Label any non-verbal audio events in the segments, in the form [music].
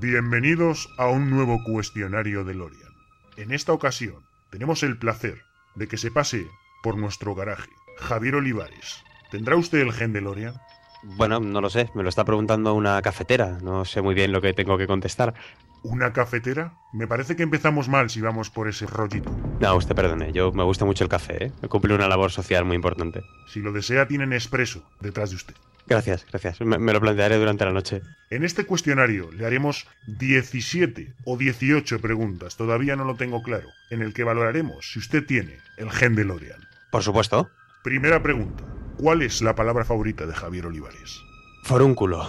Bienvenidos a un nuevo cuestionario de Lorian. En esta ocasión tenemos el placer de que se pase por nuestro garaje Javier Olivares. ¿Tendrá usted el gen de Lorian? Bueno, no lo sé, me lo está preguntando una cafetera, no sé muy bien lo que tengo que contestar. ¿Una cafetera? Me parece que empezamos mal si vamos por ese rollito. No, usted perdone, yo me gusta mucho el café, ¿eh? Cumple una labor social muy importante. Si lo desea, tienen expreso detrás de usted. Gracias, gracias. Me, me, lo plantearé durante la noche. En este cuestionario le haremos 17 o 18 preguntas, todavía no lo tengo claro, en el que valoraremos si usted tiene el gen de Lorian. Por supuesto. Primera pregunta. ¿Cuál es la palabra favorita de Javier Olivares? Forúnculo.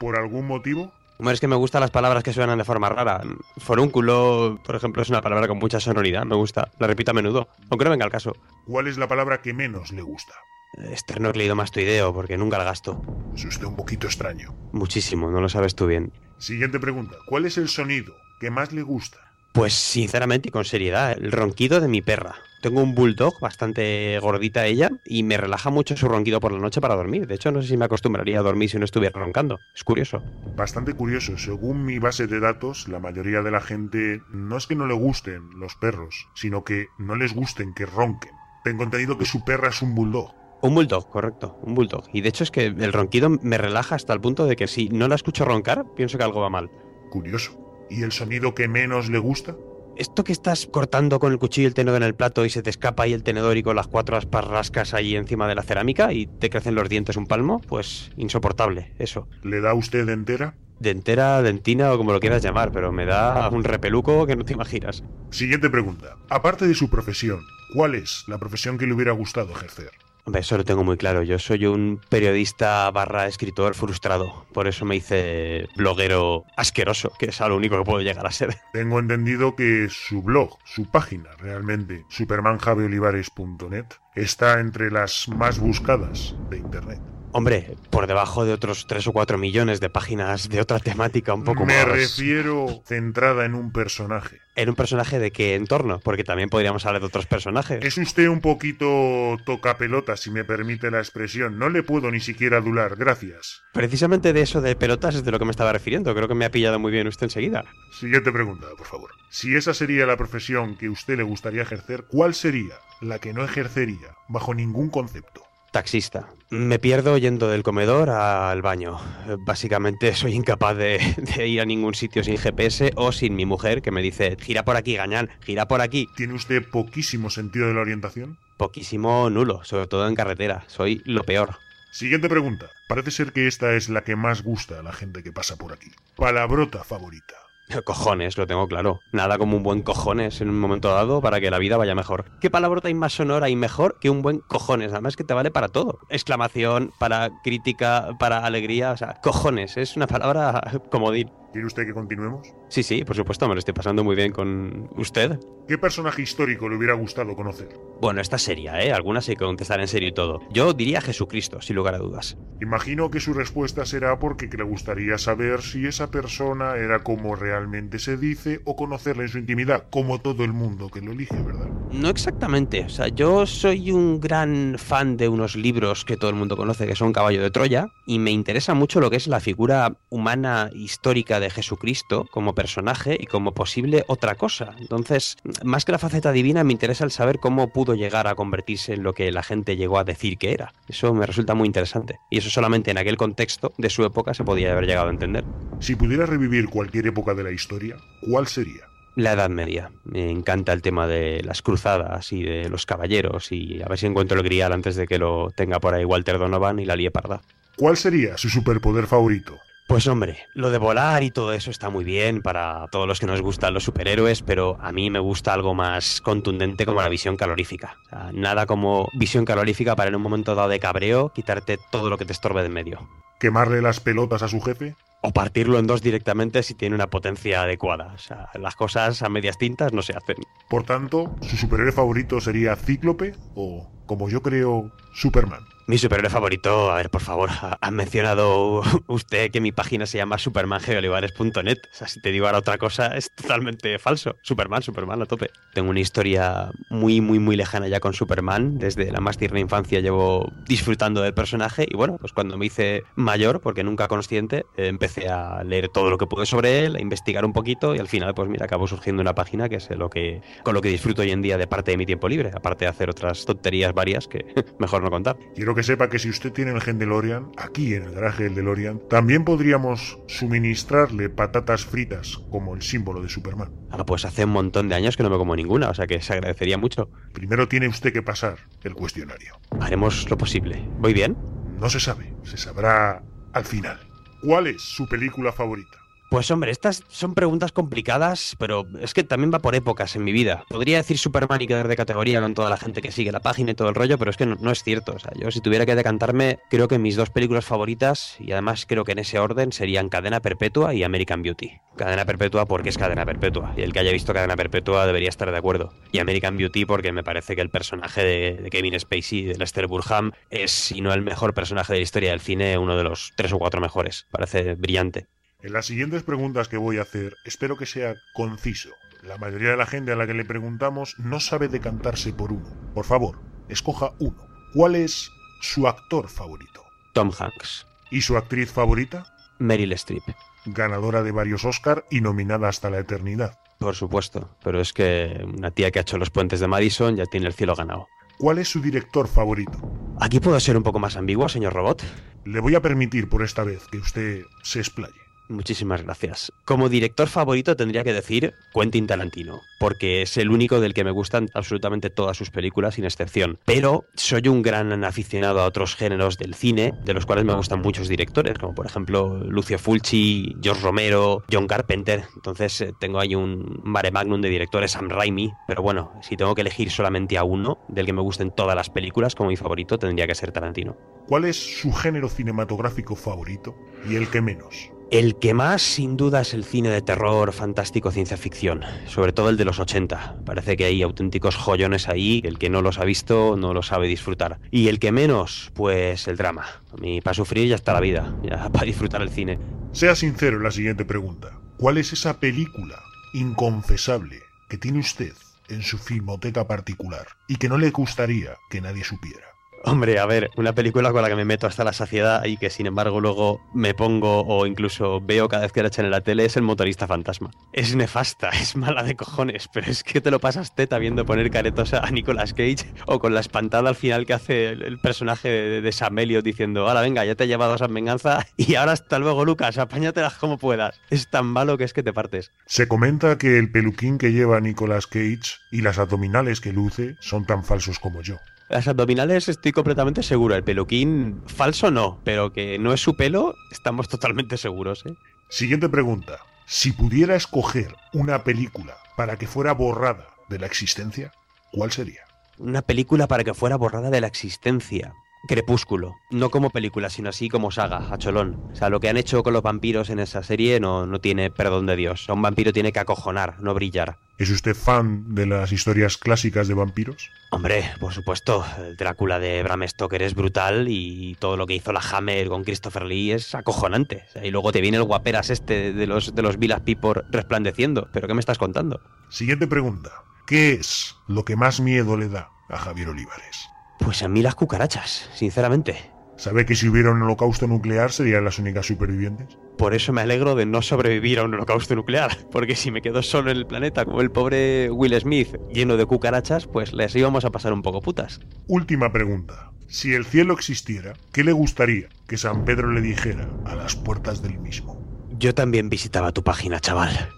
¿Por algún motivo? Bueno, es que me gustan las palabras que suenan de forma rara. Forúnculo, por ejemplo, es una palabra con mucha sonoridad. Me gusta. La repito a menudo. Aunque no venga al caso. ¿Cuál es la palabra que menos le gusta? Esternocleidomastoideo, porque nunca la gasto. Es usted un poquito extraño. Muchísimo, no lo sabes tú bien. Siguiente pregunta. ¿Cuál es el sonido que más le gusta? Pues sinceramente y con seriedad, el ronquido de mi perra. Tengo un bulldog bastante gordita ella y me relaja mucho su ronquido por la noche para dormir. De hecho, no sé si me acostumbraría a dormir si no estuviera roncando. Es curioso. Bastante curioso. Según mi base de datos, la mayoría de la gente no es que no le gusten los perros, sino que no les gusten que ronquen. Tengo entendido que su perra es un bulldog. Un bulldog, correcto, un bulldog. Y de hecho es que el ronquido me relaja hasta el punto de que si no la escucho roncar, pienso que algo va mal. Curioso. ¿Y el sonido que menos le gusta? Esto que estás cortando con el cuchillo y el tenedor en el plato y se te escapa ahí el tenedor y con las cuatro aspas rascas ahí encima de la cerámica y te crecen los dientes un palmo, pues insoportable, eso. ¿Le da usted entera? Dentera, dentina o como lo quieras llamar, pero me da un repeluco que no te imaginas. Siguiente pregunta. Aparte de su profesión, ¿cuál es la profesión que le hubiera gustado ejercer? Eso lo tengo muy claro. Yo soy un periodista barra escritor frustrado. Por eso me hice bloguero asqueroso, que es a lo único que puedo llegar a ser. [laughs] Tengo entendido que su blog, su página realmente, supermanjaviolivares.net, está entre las más buscadas de Internet. Hombre, por debajo de otros 3 o 4 millones de páginas de otra temática un poco Me más. refiero centrada en un personaje. ¿En un personaje de qué entorno? Porque también podríamos hablar de otros personajes. Es usted un poquito tocapelota, si me permite la expresión. No le puedo ni siquiera adular, gracias. Precisamente de eso de pelotas es de lo que me estaba refiriendo. Creo que me ha pillado muy bien usted enseguida. Siguiente pregunta, por favor. Si esa sería la profesión que usted le gustaría ejercer, ¿cuál sería la que no ejercería bajo ningún concepto? Taxista. Me pierdo yendo del comedor al baño. Básicamente [laughs] soy incapaz de, de, ir a ningún sitio sin GPS o sin mi mujer que me dice, gira por aquí, gañán, gira por aquí. ¿Tiene usted poquísimo sentido de la orientación? Poquísimo nulo, sobre todo en carretera. Soy lo peor. Siguiente pregunta. Parece ser que esta es la que más gusta a la gente que pasa por aquí. Palabrota favorita. [laughs] Cojones, lo tengo claro. Nada como un buen cojones en un momento dado para que la vida vaya mejor. ¿Qué palabrota hay más sonora y mejor que un buen cojones? Además que te vale para todo. Exclamación, para crítica, para alegría. O sea, cojones, es una palabra [laughs] comodín. ¿Quiere usted que continuemos? Sí, sí, por supuesto, me lo estoy pasando muy bien con usted. ¿Qué personaje histórico le hubiera gustado conocer? Bueno, esta seria, ¿eh? Algunas hay que contestar en serio y todo. Yo diría Jesucristo, sin lugar a dudas. Imagino que su respuesta será porque le gustaría saber si esa persona era como realmente se dice o conocerla en su intimidad, como todo el mundo que lo elige, ¿verdad? No exactamente. O sea, yo soy un gran fan de unos libros que todo el mundo conoce, que son Caballo de Troya, y me interesa mucho lo que es la figura humana histórica de Jesucristo como personaje y como posible otra cosa. Entonces, más que la faceta divina, me interesa el saber cómo pudo llegar a convertirse en lo que la gente llegó a decir que era. Eso me resulta muy interesante. Y eso solamente en aquel contexto de su época se podía haber llegado a entender. Si pudiera revivir cualquier época de la historia, ¿cuál sería? La Edad Media. Me encanta el tema de las cruzadas y de los caballeros y a ver si encuentro el grial antes de que lo tenga por ahí Walter Donovan y la lie parda. ¿Cuál sería su superpoder favorito? Pues hombre, lo de volar y todo eso está muy bien para todos los que nos gustan los superhéroes, pero a mí me gusta algo más contundente como la visión calorífica. O sea, nada como visión calorífica para en un momento dado de cabreo quitarte todo lo que te estorbe de en medio. ¿Quemarle las pelotas a su jefe? O partirlo en dos directamente si tiene una potencia adecuada. O sea, las cosas a medias tintas no se hacen. Por tanto, ¿su superhéroe favorito sería Cíclope o, como yo creo, Superman? Mi superhéroe favorito, a ver, por favor, ha, mencionado [laughs] usted que mi página se llama supermangeolivares.net. O sea, si te digo ahora otra cosa, es totalmente falso. Superman, Superman a tope. Tengo una historia muy, muy, muy lejana ya con Superman. Desde la más tierna infancia llevo disfrutando del personaje y bueno, pues cuando me hice mayor, porque nunca consciente, eh, empecé a leer todo lo que pude sobre él, a investigar un poquito y al final, pues mira, acabó surgiendo una página que es lo que, con lo que disfruto hoy en día de parte de mi tiempo libre, aparte de hacer otras tonterías varias que [laughs] mejor no contar. Quiero que sepa que si usted tiene el gen DeLorean, aquí en el garaje del DeLorean, también podríamos suministrarle patatas fritas como el símbolo de Superman. Ah, pues hace un montón de años que no me como ninguna, o sea que se agradecería mucho. Primero tiene usted que pasar el cuestionario. Haremos lo posible. ¿Voy bien? No se sabe, se sabrá al final. ¿Cuál es su película favorita? Pues hombre, estas son preguntas complicadas, pero es que también va por épocas en mi vida. Podría decir Superman y quedar de categoría con toda la gente que sigue la página y todo el rollo, pero es que no, es cierto. O sea, yo si tuviera que decantarme, creo que mis dos películas favoritas, y además creo que en ese orden, serían Cadena Perpetua y American Beauty. Cadena Perpetua porque es Cadena Perpetua, y el que haya visto Cadena Perpetua debería estar de acuerdo. Y American Beauty porque me parece que el personaje de, de Kevin Spacey, de Lester Burham, es, si no el mejor personaje de la historia del cine, uno de los tres o cuatro mejores. Parece brillante. En las siguientes preguntas que voy a hacer, espero que sea conciso. La mayoría de la gente a la que le preguntamos no sabe decantarse por uno. Por favor, escoja uno. ¿Cuál es su actor favorito? Tom Hanks. ¿Y su actriz favorita? Meryl Streep. Ganadora de varios Oscar y nominada hasta la eternidad. Por supuesto, pero es que una tía que ha hecho los puentes de Madison ya tiene el cielo ganado. ¿Cuál es su director favorito? Aquí puedo ser un poco más ambiguo, señor Robot. Le voy a permitir por esta vez que usted se explaye. Muchísimas gracias. Como director favorito tendría que decir Quentin Tarantino, porque es el único del que me gustan absolutamente todas sus películas sin excepción. Pero soy un gran aficionado a otros géneros del cine, de los cuales me gustan muchos directores, como por ejemplo Lucio Fulci, George Romero, John Carpenter. Entonces eh, tengo ahí un mare magnum de directores, Sam Raimi. Pero bueno, si tengo que elegir solamente a uno del que me gusten todas las películas como mi favorito, tendría que ser Tarantino. ¿Cuál es su género cinematográfico favorito y el que menos? El que más, sin duda, es el cine de terror, fantástico, ciencia ficción, sobre todo el de los 80. Parece que hay auténticos joyones ahí, el que no los ha visto no lo sabe disfrutar. Y el que menos, pues el drama. A mí, para sufrir ya está la vida, ya [laughs] para disfrutar el cine. Sea sincero en la siguiente pregunta. ¿Cuál es esa película inconfesable que tiene usted en su filmoteca particular y que no le gustaría que nadie supiera? Hombre, a ver, una película con la que me meto hasta la saciedad y que sin embargo luego me pongo o incluso veo cada vez que la echan en la tele es El motorista fantasma. Es nefasta, [laughs] es mala de cojones, pero es que te lo pasas teta viendo poner caretos a Nicolas Cage o con la espantada al final que hace el, personaje de, de Sam Elliott diciendo, ahora venga, ya te he llevado a San Venganza [laughs] y ahora hasta luego Lucas, apáñatelas como puedas. Es tan malo que es que te partes. Se comenta que el peluquín que lleva Nicolas Cage y las abdominales que luce son tan falsos como yo. Las abdominales estoy completamente seguro. El peluquín falso no, pero que no es su pelo, estamos totalmente seguros. ¿eh? Siguiente pregunta. Si pudiera escoger una película para que fuera borrada de la existencia, ¿cuál sería? Una película para que fuera borrada de la existencia. Crepúsculo. No como película, sino así como saga, a cholón. O sea, lo que han hecho con los vampiros en esa serie no, no tiene perdón de Dios. A un vampiro tiene que acojonar, no brillar. ¿Es usted fan de las historias clásicas de vampiros? Hombre, por supuesto, el Drácula de Bram Stoker es brutal y todo lo que hizo la Hammer con Christopher Lee es acojonante. Y luego te viene el guaperas este de los, de los Villas People resplandeciendo. ¿Pero qué me estás contando? Siguiente pregunta. ¿Qué es lo que más miedo le da a Javier Olivares? Pues a mí las cucarachas, sinceramente. ¿Sabe que si hubiera un holocausto nuclear serían las únicas supervivientes? Por eso me alegro de no sobrevivir a un holocausto nuclear, [laughs] porque si me quedo solo en el planeta como el pobre Will Smith lleno de cucarachas, pues les íbamos a pasar un poco putas. Última pregunta. Si el cielo existiera, ¿qué le gustaría que San Pedro le dijera a las puertas del mismo? Yo también visitaba tu página, chaval.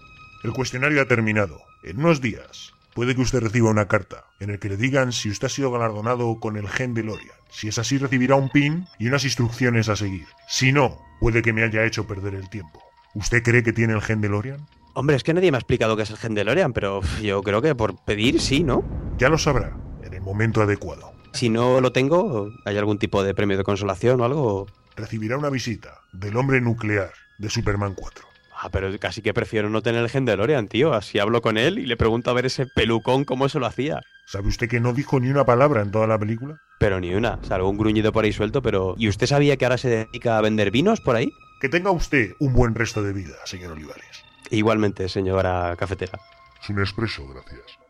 El cuestionario ha terminado. En unos días puede que usted reciba una carta en el que le digan si usted ha sido galardonado con el gen de Lorian. Si es así, recibirá un pin y unas instrucciones a seguir. Si no, puede que me haya hecho perder el tiempo. ¿Usted cree que tiene el gen de Lorian? Hombre, es que nadie me ha explicado qué es el gen de Lorian, pero yo creo que por pedir sí, ¿no? Ya lo sabrá, en el momento adecuado. Si no lo tengo, ¿hay algún tipo de premio de consolación o algo? Recibirá una visita del hombre nuclear de Superman 4. Ah, pero casi que prefiero no tener el gen de Lorian, tío. Así hablo con él y le pregunto a ver ese pelucón cómo se lo hacía. ¿Sabe usted que no dijo ni una palabra en toda la película? Pero ni una, salvo un gruñido por ahí suelto, pero... ¿Y usted sabía que ahora se dedica a vender vinos por ahí? Que tenga usted un buen resto de vida, señor Olivares. Igualmente, señora cafetera. Es un expreso, gracias.